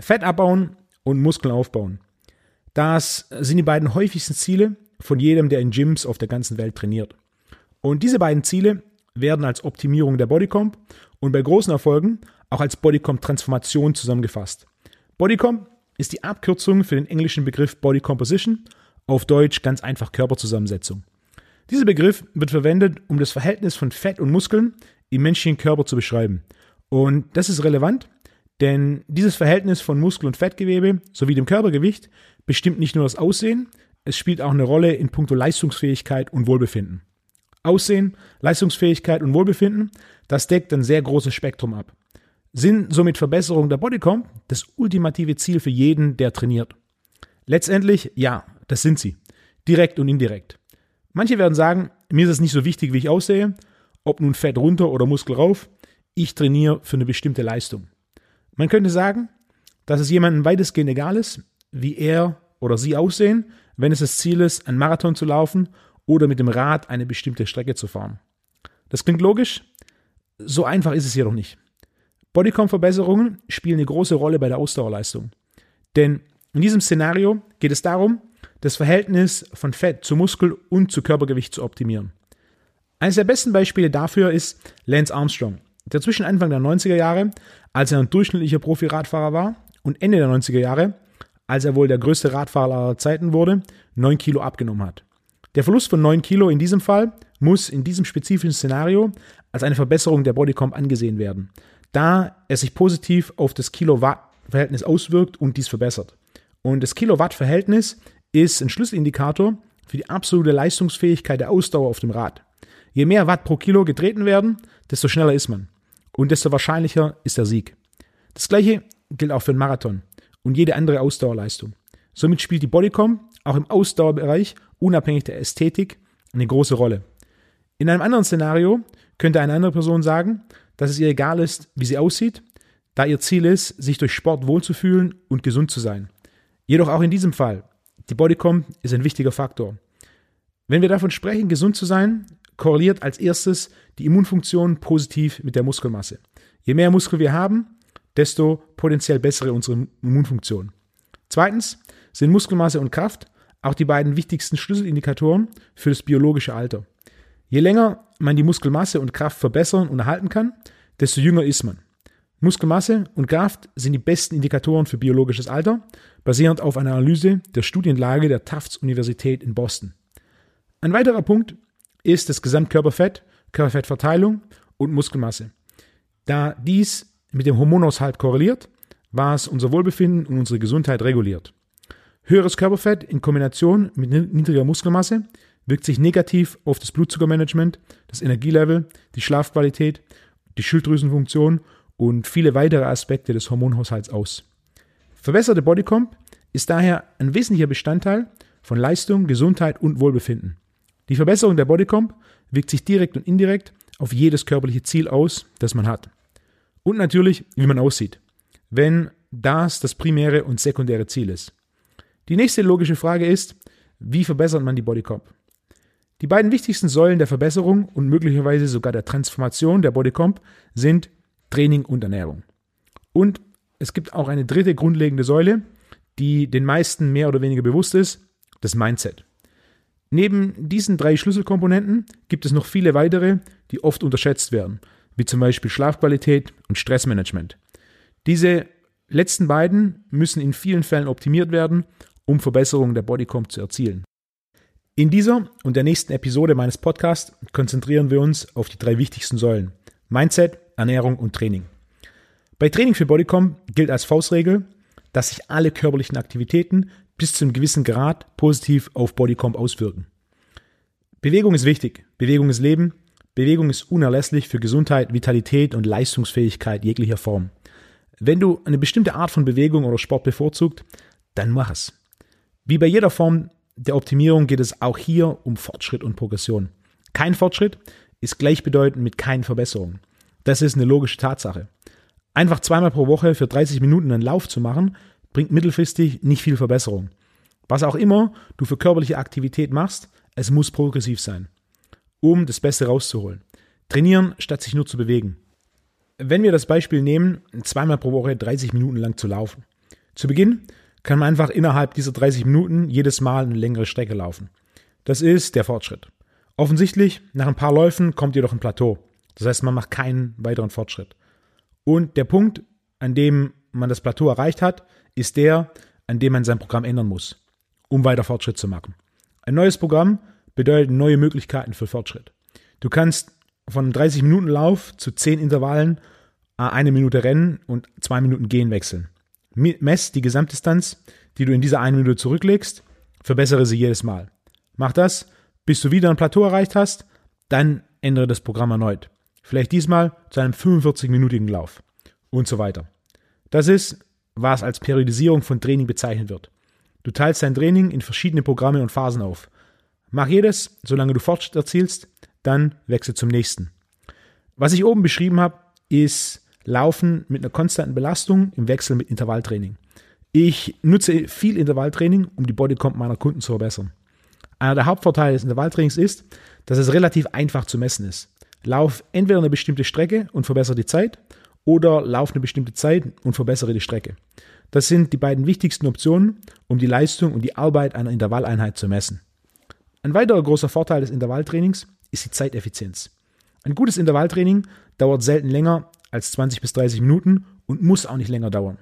Fett abbauen und Muskeln aufbauen. Das sind die beiden häufigsten Ziele von jedem, der in Gyms auf der ganzen Welt trainiert. Und diese beiden Ziele werden als Optimierung der Bodycomp und bei großen Erfolgen auch als Bodycomp-Transformation zusammengefasst. Bodycomp ist die Abkürzung für den englischen Begriff Body Composition, auf Deutsch ganz einfach Körperzusammensetzung. Dieser Begriff wird verwendet, um das Verhältnis von Fett und Muskeln im menschlichen Körper zu beschreiben. Und das ist relevant, denn dieses Verhältnis von Muskel- und Fettgewebe sowie dem Körpergewicht bestimmt nicht nur das Aussehen, es spielt auch eine Rolle in puncto Leistungsfähigkeit und Wohlbefinden. Aussehen, Leistungsfähigkeit und Wohlbefinden, das deckt ein sehr großes Spektrum ab. Sind somit Verbesserungen der Bodycomp das ultimative Ziel für jeden, der trainiert? Letztendlich, ja, das sind sie. Direkt und indirekt. Manche werden sagen, mir ist es nicht so wichtig, wie ich aussehe, ob nun Fett runter oder Muskel rauf, ich trainiere für eine bestimmte Leistung. Man könnte sagen, dass es jemandem weitestgehend egal ist, wie er oder sie aussehen, wenn es das Ziel ist, einen Marathon zu laufen oder mit dem Rad eine bestimmte Strecke zu fahren. Das klingt logisch, so einfach ist es jedoch nicht. Bodycom-Verbesserungen spielen eine große Rolle bei der Ausdauerleistung. Denn in diesem Szenario geht es darum, das Verhältnis von Fett zu Muskel und zu Körpergewicht zu optimieren. Eines der besten Beispiele dafür ist Lance Armstrong, der zwischen Anfang der 90er Jahre, als er ein durchschnittlicher Profi-Radfahrer war, und Ende der 90er Jahre, als er wohl der größte Radfahrer aller Zeiten wurde, 9 Kilo abgenommen hat. Der Verlust von 9 Kilo in diesem Fall muss in diesem spezifischen Szenario als eine Verbesserung der Bodycomp angesehen werden, da er sich positiv auf das Kilowatt-Verhältnis auswirkt und dies verbessert. Und das Kilowatt-Verhältnis ist ein Schlüsselindikator für die absolute Leistungsfähigkeit der Ausdauer auf dem Rad. Je mehr Watt pro Kilo getreten werden, desto schneller ist man. Und desto wahrscheinlicher ist der Sieg. Das gleiche gilt auch für den Marathon und jede andere Ausdauerleistung. Somit spielt die Bodycom auch im Ausdauerbereich, unabhängig der Ästhetik, eine große Rolle. In einem anderen Szenario könnte eine andere Person sagen, dass es ihr egal ist, wie sie aussieht, da ihr Ziel ist, sich durch Sport wohlzufühlen und gesund zu sein. Jedoch auch in diesem Fall, die Bodycom ist ein wichtiger Faktor. Wenn wir davon sprechen, gesund zu sein, korreliert als erstes die Immunfunktion positiv mit der Muskelmasse. Je mehr Muskel wir haben, desto potenziell bessere unsere Immunfunktion. Zweitens sind Muskelmasse und Kraft auch die beiden wichtigsten Schlüsselindikatoren für das biologische Alter. Je länger man die Muskelmasse und Kraft verbessern und erhalten kann, desto jünger ist man. Muskelmasse und Kraft sind die besten Indikatoren für biologisches Alter, basierend auf einer Analyse der Studienlage der Tufts Universität in Boston. Ein weiterer Punkt ist das Gesamtkörperfett, Körperfettverteilung und Muskelmasse. Da dies mit dem Hormonaushalt korreliert, was unser Wohlbefinden und unsere Gesundheit reguliert. Höheres Körperfett in Kombination mit niedriger Muskelmasse wirkt sich negativ auf das Blutzuckermanagement, das Energielevel, die Schlafqualität, die Schilddrüsenfunktion und viele weitere Aspekte des Hormonhaushalts aus. Verbesserte Bodycomp ist daher ein wesentlicher Bestandteil von Leistung, Gesundheit und Wohlbefinden. Die Verbesserung der Bodycomp wirkt sich direkt und indirekt auf jedes körperliche Ziel aus, das man hat. Und natürlich, wie man aussieht, wenn das das primäre und sekundäre Ziel ist. Die nächste logische Frage ist, wie verbessert man die Bodycomp? Die beiden wichtigsten Säulen der Verbesserung und möglicherweise sogar der Transformation der Bodycomp sind Training und Ernährung. Und es gibt auch eine dritte grundlegende Säule, die den meisten mehr oder weniger bewusst ist, das Mindset. Neben diesen drei Schlüsselkomponenten gibt es noch viele weitere, die oft unterschätzt werden, wie zum Beispiel Schlafqualität und Stressmanagement. Diese letzten beiden müssen in vielen Fällen optimiert werden, um Verbesserungen der Bodycomp zu erzielen. In dieser und der nächsten Episode meines Podcasts konzentrieren wir uns auf die drei wichtigsten Säulen: Mindset, Ernährung und Training. Bei Training für Bodycom gilt als Faustregel, dass sich alle körperlichen Aktivitäten bis zu einem gewissen Grad positiv auf Bodycomp auswirken. Bewegung ist wichtig, Bewegung ist Leben, Bewegung ist unerlässlich für Gesundheit, Vitalität und Leistungsfähigkeit jeglicher Form. Wenn du eine bestimmte Art von Bewegung oder Sport bevorzugt, dann mach es. Wie bei jeder Form der Optimierung geht es auch hier um Fortschritt und Progression. Kein Fortschritt ist gleichbedeutend mit keinen Verbesserungen. Das ist eine logische Tatsache. Einfach zweimal pro Woche für 30 Minuten einen Lauf zu machen, bringt mittelfristig nicht viel Verbesserung. Was auch immer du für körperliche Aktivität machst, es muss progressiv sein, um das Beste rauszuholen. Trainieren, statt sich nur zu bewegen. wenn wir das Beispiel nehmen, zweimal pro Woche 30 Minuten lang zu laufen. Zu Beginn kann man einfach innerhalb dieser 30 Minuten jedes Mal eine längere Strecke laufen. Das ist der Fortschritt. Offensichtlich, nach ein paar Läufen kommt jedoch ein Plateau. Das heißt, man macht keinen weiteren Fortschritt. Und der Punkt, an dem man das Plateau erreicht hat, ist der, an dem man sein Programm ändern muss, um weiter Fortschritt zu machen. Ein neues Programm bedeutet neue Möglichkeiten für Fortschritt. Du kannst von einem 30 Minuten Lauf zu 10 Intervallen eine Minute Rennen und zwei Minuten Gehen wechseln. Mess die Gesamtdistanz, die du in dieser eine Minute zurücklegst, verbessere sie jedes Mal. Mach das, bis du wieder ein Plateau erreicht hast, dann ändere das Programm erneut. Vielleicht diesmal zu einem 45-minütigen Lauf und so weiter. Das ist, was als Periodisierung von Training bezeichnet wird. Du teilst dein Training in verschiedene Programme und Phasen auf. Mach jedes, solange du Fortschritt erzielst, dann wechsel zum nächsten. Was ich oben beschrieben habe, ist Laufen mit einer konstanten Belastung im Wechsel mit Intervalltraining. Ich nutze viel Intervalltraining, um die Bodycomp meiner Kunden zu verbessern. Einer der Hauptvorteile des Intervalltrainings ist, dass es relativ einfach zu messen ist. Lauf entweder eine bestimmte Strecke und verbessere die Zeit oder lauf eine bestimmte Zeit und verbessere die Strecke. Das sind die beiden wichtigsten Optionen, um die Leistung und die Arbeit einer Intervalleinheit zu messen. Ein weiterer großer Vorteil des Intervalltrainings ist die Zeiteffizienz. Ein gutes Intervalltraining dauert selten länger als 20 bis 30 Minuten und muss auch nicht länger dauern.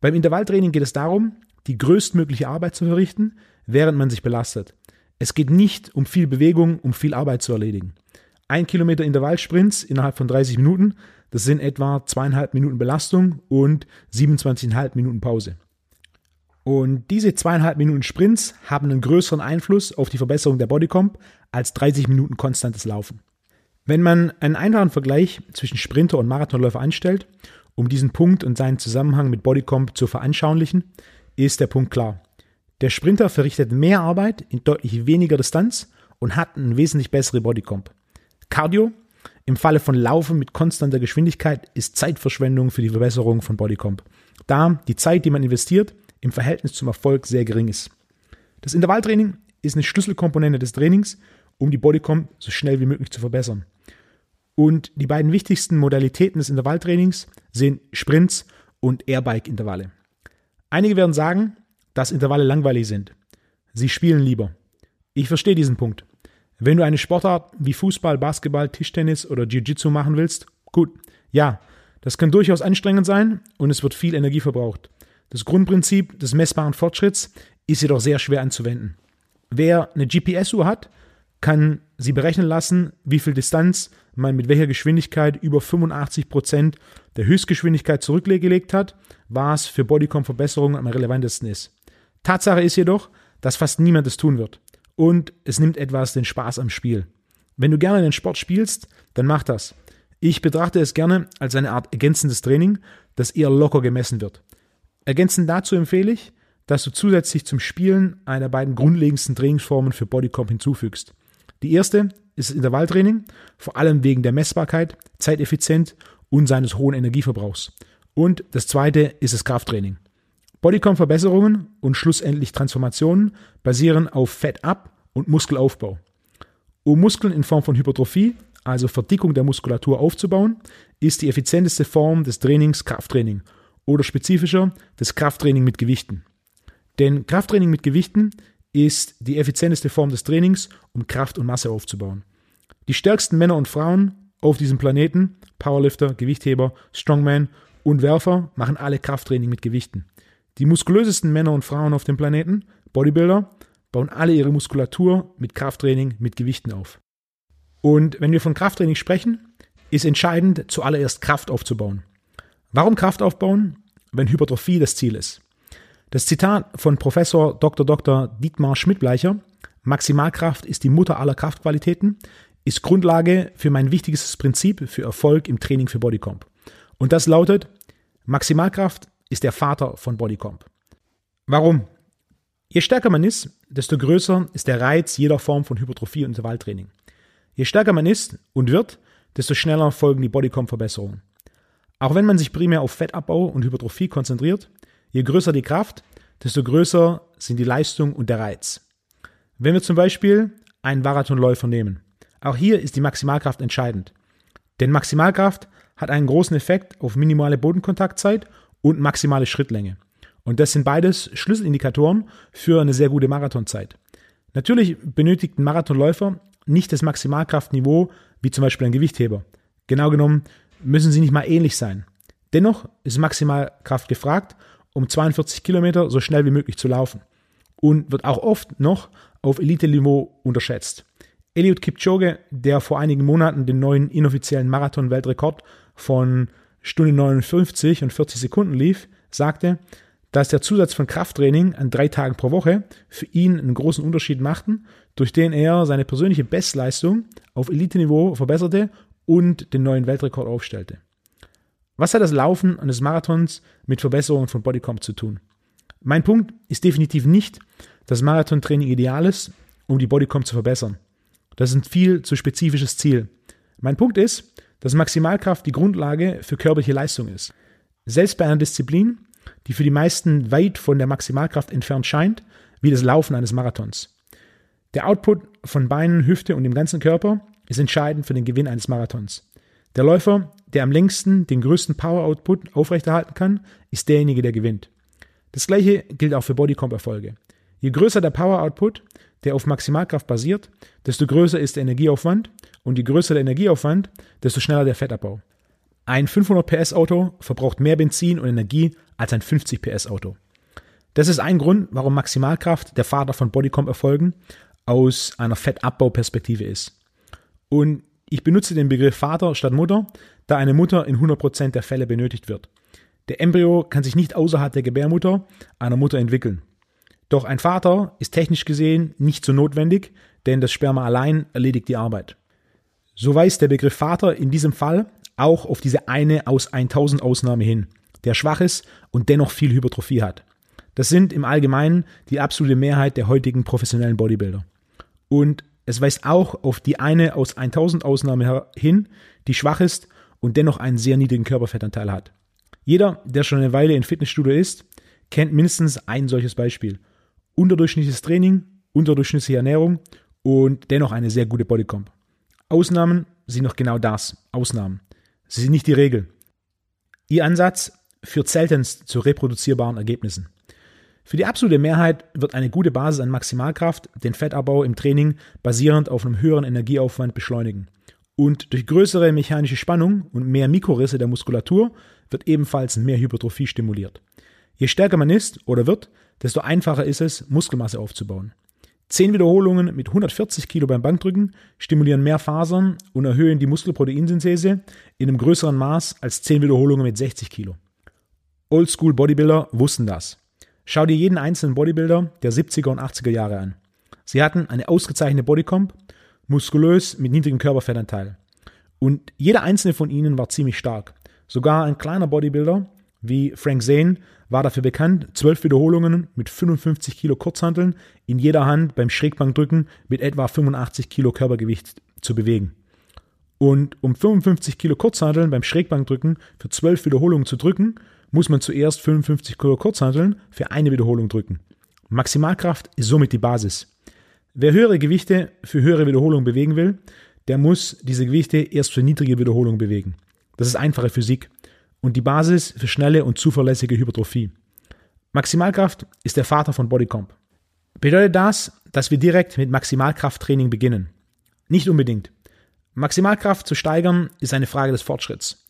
Beim Intervalltraining geht es darum, die größtmögliche Arbeit zu verrichten, während man sich belastet. Es geht nicht um viel Bewegung, um viel Arbeit zu erledigen. Ein Kilometer Intervallsprints innerhalb von 30 Minuten, das sind etwa zweieinhalb Minuten Belastung und 27,5 Minuten Pause. Und diese zweieinhalb Minuten Sprints haben einen größeren Einfluss auf die Verbesserung der Bodycomp als 30 Minuten konstantes Laufen. Wenn man einen einfachen Vergleich zwischen Sprinter und Marathonläufer anstellt, um diesen Punkt und seinen Zusammenhang mit Bodycomp zu veranschaulichen, ist der Punkt klar. Der Sprinter verrichtet mehr Arbeit in deutlich weniger Distanz und hat eine wesentlich bessere Bodycomp. Cardio im Falle von Laufen mit konstanter Geschwindigkeit ist Zeitverschwendung für die Verbesserung von Bodycomp, da die Zeit, die man investiert, im Verhältnis zum Erfolg sehr gering ist. Das Intervalltraining ist eine Schlüsselkomponente des Trainings, um die Bodycomp so schnell wie möglich zu verbessern. Und die beiden wichtigsten Modalitäten des Intervalltrainings sind Sprints und Airbike-Intervalle. Einige werden sagen, dass Intervalle langweilig sind. Sie spielen lieber. Ich verstehe diesen Punkt. Wenn du eine Sportart wie Fußball, Basketball, Tischtennis oder Jiu-Jitsu machen willst, gut, ja, das kann durchaus anstrengend sein und es wird viel Energie verbraucht. Das Grundprinzip des messbaren Fortschritts ist jedoch sehr schwer anzuwenden. Wer eine GPS-Uhr hat, kann sie berechnen lassen, wie viel Distanz man mit welcher Geschwindigkeit über 85 Prozent der Höchstgeschwindigkeit zurückgelegt hat, was für Bodycom-Verbesserungen am relevantesten ist. Tatsache ist jedoch, dass fast niemand es tun wird. Und es nimmt etwas den Spaß am Spiel. Wenn du gerne den Sport spielst, dann mach das. Ich betrachte es gerne als eine Art ergänzendes Training, das eher locker gemessen wird. Ergänzend dazu empfehle ich, dass du zusätzlich zum Spielen eine der beiden grundlegendsten Trainingsformen für Bodycomp hinzufügst. Die erste ist das Intervalltraining, vor allem wegen der Messbarkeit, zeiteffizient und seines hohen Energieverbrauchs. Und das zweite ist das Krafttraining. Bodycomp-Verbesserungen und schlussendlich Transformationen basieren auf Fettab und Muskelaufbau. Um Muskeln in Form von Hypertrophie, also Verdickung der Muskulatur aufzubauen, ist die effizienteste Form des Trainings Krafttraining oder spezifischer das Krafttraining mit Gewichten. Denn Krafttraining mit Gewichten ist die effizienteste Form des Trainings, um Kraft und Masse aufzubauen. Die stärksten Männer und Frauen auf diesem Planeten, Powerlifter, Gewichtheber, Strongman und Werfer, machen alle Krafttraining mit Gewichten. Die muskulösesten Männer und Frauen auf dem Planeten, Bodybuilder, bauen alle ihre Muskulatur mit Krafttraining mit Gewichten auf. Und wenn wir von Krafttraining sprechen, ist entscheidend, zuallererst Kraft aufzubauen. Warum Kraft aufbauen, wenn Hypertrophie das Ziel ist? Das Zitat von Professor Dr. Dr. Dietmar Schmidtbleicher, Maximalkraft ist die Mutter aller Kraftqualitäten, ist Grundlage für mein wichtigstes Prinzip für Erfolg im Training für Bodycomp. Und das lautet, Maximalkraft ist der Vater von Bodycomp. Warum? Je stärker man ist, desto größer ist der Reiz jeder Form von Hypertrophie und Intervalltraining. Je stärker man ist und wird, desto schneller folgen die Bodycomp-Verbesserungen. Auch wenn man sich primär auf Fettabbau und Hypertrophie konzentriert, je größer die Kraft, desto größer sind die Leistung und der Reiz. Wenn wir zum Beispiel einen Marathonläufer nehmen, auch hier ist die Maximalkraft entscheidend. Denn Maximalkraft hat einen großen Effekt auf minimale Bodenkontaktzeit und maximale Schrittlänge. Und das sind beides Schlüsselindikatoren für eine sehr gute Marathonzeit. Natürlich benötigt ein Marathonläufer nicht das Maximalkraftniveau wie zum Beispiel ein Gewichtheber. Genau genommen müssen sie nicht mal ähnlich sein. Dennoch ist Maximalkraft gefragt, um 42 Kilometer so schnell wie möglich zu laufen und wird auch oft noch auf Elite-Niveau unterschätzt. Eliud Kipchoge, der vor einigen Monaten den neuen inoffiziellen Marathon-Weltrekord von Stunde 59 und 40 Sekunden lief, sagte, dass der Zusatz von Krafttraining an drei Tagen pro Woche für ihn einen großen Unterschied machten, durch den er seine persönliche Bestleistung auf Elite-Niveau verbesserte und den neuen Weltrekord aufstellte. Was hat das Laufen eines Marathons mit Verbesserungen von Bodycomp zu tun? Mein Punkt ist definitiv nicht, dass Marathontraining ideal ist, um die Bodycomp zu verbessern. Das ist ein viel zu spezifisches Ziel. Mein Punkt ist, dass Maximalkraft die Grundlage für körperliche Leistung ist. Selbst bei einer Disziplin, die für die meisten weit von der Maximalkraft entfernt scheint, wie das Laufen eines Marathons. Der Output von Beinen, Hüfte und dem ganzen Körper ist entscheidend für den Gewinn eines Marathons. Der Läufer, der am längsten den größten Power-Output aufrechterhalten kann, ist derjenige, der gewinnt. Das gleiche gilt auch für Bodycomp-Erfolge. Je größer der Power-Output, der auf Maximalkraft basiert, desto größer ist der Energieaufwand und je größer der Energieaufwand, desto schneller der Fettabbau. Ein 500 PS Auto verbraucht mehr Benzin und Energie als ein 50 PS Auto. Das ist ein Grund, warum Maximalkraft der Vater von Bodycomp-Erfolgen aus einer Fettabbauperspektive ist. Und ich benutze den Begriff Vater statt Mutter, da eine Mutter in 100% der Fälle benötigt wird. Der Embryo kann sich nicht außerhalb der Gebärmutter einer Mutter entwickeln. Doch ein Vater ist technisch gesehen nicht so notwendig, denn das Sperma allein erledigt die Arbeit. So weist der Begriff Vater in diesem Fall auch auf diese eine aus 1000 Ausnahme hin, der schwach ist und dennoch viel Hypertrophie hat. Das sind im Allgemeinen die absolute Mehrheit der heutigen professionellen Bodybuilder. Und es weist auch auf die eine aus 1000 Ausnahme hin, die schwach ist und dennoch einen sehr niedrigen Körperfettanteil hat. Jeder, der schon eine Weile in Fitnessstudio ist, kennt mindestens ein solches Beispiel unterdurchschnittliches Training, unterdurchschnittliche Ernährung und dennoch eine sehr gute Bodycomp. Ausnahmen sind noch genau das, Ausnahmen. Sie sind nicht die Regel. Ihr Ansatz führt seltenst zu reproduzierbaren Ergebnissen. Für die absolute Mehrheit wird eine gute Basis an Maximalkraft den Fettabbau im Training basierend auf einem höheren Energieaufwand beschleunigen. Und durch größere mechanische Spannung und mehr Mikrorisse der Muskulatur wird ebenfalls mehr Hypertrophie stimuliert. Je stärker man ist oder wird, desto einfacher ist es, Muskelmasse aufzubauen. Zehn Wiederholungen mit 140 Kilo beim Bankdrücken stimulieren mehr Fasern und erhöhen die Muskelproteinsynthese in einem größeren Maß als zehn Wiederholungen mit 60 Kilo. Oldschool Bodybuilder wussten das. Schau dir jeden einzelnen Bodybuilder der 70er und 80er Jahre an. Sie hatten eine ausgezeichnete Bodycomp, muskulös mit niedrigem Körperfettanteil. Und jeder einzelne von ihnen war ziemlich stark. Sogar ein kleiner Bodybuilder wie Frank Zane war dafür bekannt, zwölf Wiederholungen mit 55 Kilo Kurzhanteln in jeder Hand beim Schrägbankdrücken mit etwa 85 Kilo Körpergewicht zu bewegen. Und um 55 Kilo Kurzhanteln beim Schrägbankdrücken für zwölf Wiederholungen zu drücken, muss man zuerst 55 Kilo Kurzhanteln für eine Wiederholung drücken. Maximalkraft ist somit die Basis. Wer höhere Gewichte für höhere Wiederholungen bewegen will, der muss diese Gewichte erst für niedrige Wiederholungen bewegen. Das ist einfache Physik und die Basis für schnelle und zuverlässige Hypertrophie. Maximalkraft ist der Vater von Bodycomp. Bedeutet das, dass wir direkt mit Maximalkrafttraining beginnen? Nicht unbedingt. Maximalkraft zu steigern ist eine Frage des Fortschritts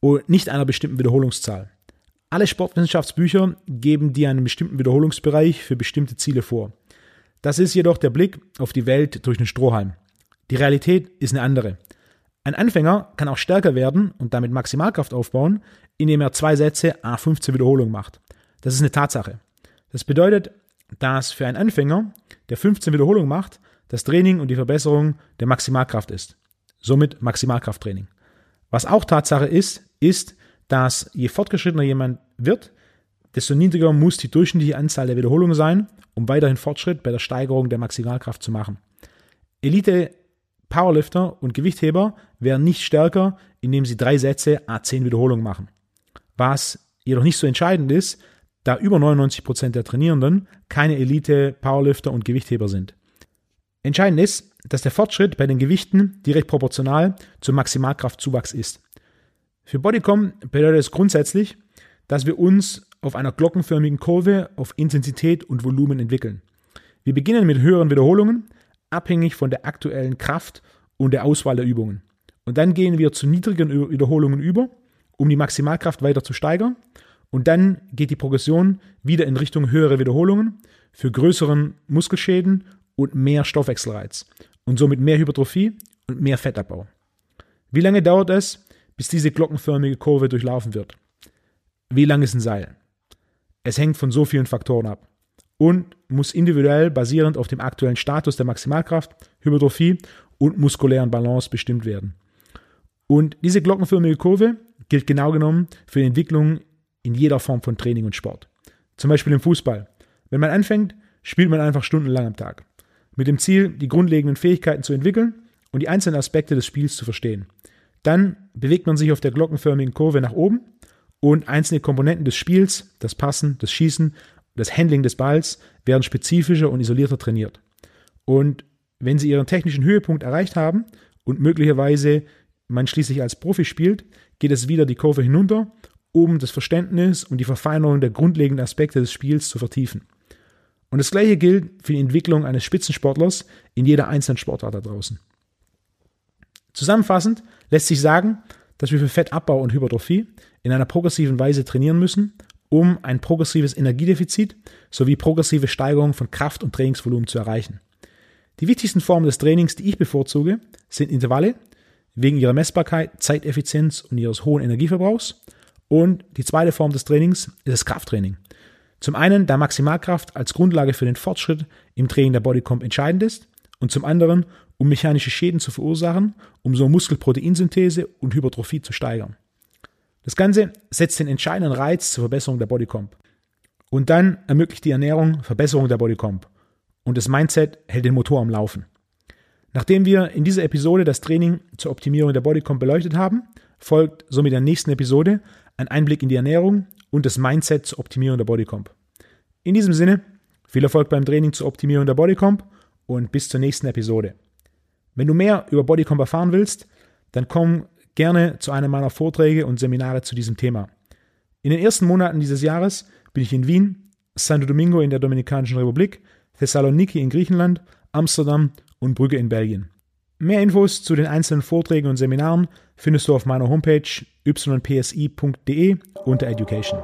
und nicht einer bestimmten Wiederholungszahl. Alle Sportwissenschaftsbücher geben dir einen bestimmten Wiederholungsbereich für bestimmte Ziele vor. Das ist jedoch der Blick auf die Welt durch den Strohhalm. Die Realität ist eine andere. Ein Anfänger kann auch stärker werden und damit Maximalkraft aufbauen, indem er zwei Sätze a 15 Wiederholungen macht. Das ist eine Tatsache. Das bedeutet, dass für einen Anfänger, der 15 Wiederholungen macht, das Training und die Verbesserung der Maximalkraft ist. Somit Maximalkrafttraining. Was auch Tatsache ist, ist, dass je fortgeschrittener jemand wird, desto niedriger muss die durchschnittliche Anzahl der Wiederholungen sein, um weiterhin Fortschritt bei der Steigerung der Maximalkraft zu machen. Elite Powerlifter und Gewichtheber werden nicht stärker, indem sie drei Sätze A10 Wiederholungen machen. Was jedoch nicht so entscheidend ist, da über 99% der Trainierenden keine Elite Powerlifter und Gewichtheber sind. Entscheidend ist, dass der Fortschritt bei den Gewichten direkt proportional zum Maximalkraftzuwachs ist. Für Bodycom bedeutet es grundsätzlich, dass wir uns auf einer glockenförmigen Kurve auf Intensität und Volumen entwickeln. Wir beginnen mit höheren Wiederholungen, abhängig von der aktuellen Kraft und der Auswahl der Übungen. Und dann gehen wir zu niedrigen Wiederholungen über, um die Maximalkraft weiter zu steigern. Und dann geht die Progression wieder in Richtung höhere Wiederholungen für größeren Muskelschäden und mehr Stoffwechselreiz und somit mehr Hypertrophie und mehr Fettabbau. Wie lange dauert es, bis diese glockenförmige Kurve durchlaufen wird? Wie lang ist ein Seil? Es hängt von so vielen Faktoren ab und muss individuell basierend auf dem aktuellen Status der Maximalkraft, Hypertrophie und muskulären Balance bestimmt werden. Und diese glockenförmige Kurve gilt genau genommen für die Entwicklung in jeder Form von Training und Sport. Zum Beispiel im Fußball. Wenn man anfängt, spielt man einfach stundenlang am Tag. Mit dem Ziel, die grundlegenden Fähigkeiten zu entwickeln und die einzelnen Aspekte des Spiels zu verstehen. Dann bewegt man sich auf der glockenförmigen Kurve nach oben und einzelne Komponenten des Spiels, das Passen, das Schießen, das Handling des Balls, werden spezifischer und isolierter trainiert. Und wenn Sie Ihren technischen Höhepunkt erreicht haben und möglicherweise man schließlich als Profi spielt, geht es wieder die Kurve hinunter, um das Verständnis und die Verfeinerung der grundlegenden Aspekte des Spiels zu vertiefen. Und das gleiche gilt für die Entwicklung eines Spitzensportlers in jeder einzelnen Sportart da draußen. Zusammenfassend lässt sich sagen, dass wir für Fettabbau und Hypertrophie in einer progressiven Weise trainieren müssen, um ein progressives Energiedefizit sowie progressive Steigerung von Kraft und Trainingsvolumen zu erreichen. Die wichtigsten Formen des Trainings, die ich bevorzuge, sind Intervalle, wegen ihrer Messbarkeit, Zeiteffizienz und ihres hohen Energieverbrauchs. Und die zweite Form des Trainings ist das Krafttraining. Zum einen, da Maximalkraft als Grundlage für den Fortschritt im Training der Bodycomp entscheidend ist und zum anderen, um mechanische Schäden zu verursachen, um so Muskelproteinsynthese und Hypertrophie zu steigern. Das Ganze setzt den entscheidenden Reiz zur Verbesserung der Bodycomp. Und dann ermöglicht die Ernährung Verbesserung der Bodycomp. Und das Mindset hält den Motor am Laufen. Nachdem wir in dieser Episode das Training zur Optimierung der Bodycomp beleuchtet haben, folgt somit der nächsten Episode ein Einblick in die Ernährung und das Mindset zur Optimierung der Bodycomp. In diesem Sinne, viel Erfolg beim Training zur Optimierung der Bodycomp und bis zur nächsten Episode. Wenn du mehr über Bodycomp erfahren willst, dann komm gerne zu einem meiner Vorträge und Seminare zu diesem Thema. In den ersten Monaten dieses Jahres bin ich in Wien, Santo Domingo in der Dominikanischen Republik, Thessaloniki in Griechenland, Amsterdam und Brügge in Belgien. Mehr Infos zu den einzelnen Vorträgen und Seminaren findest du auf meiner Homepage ypsi.de unter Education.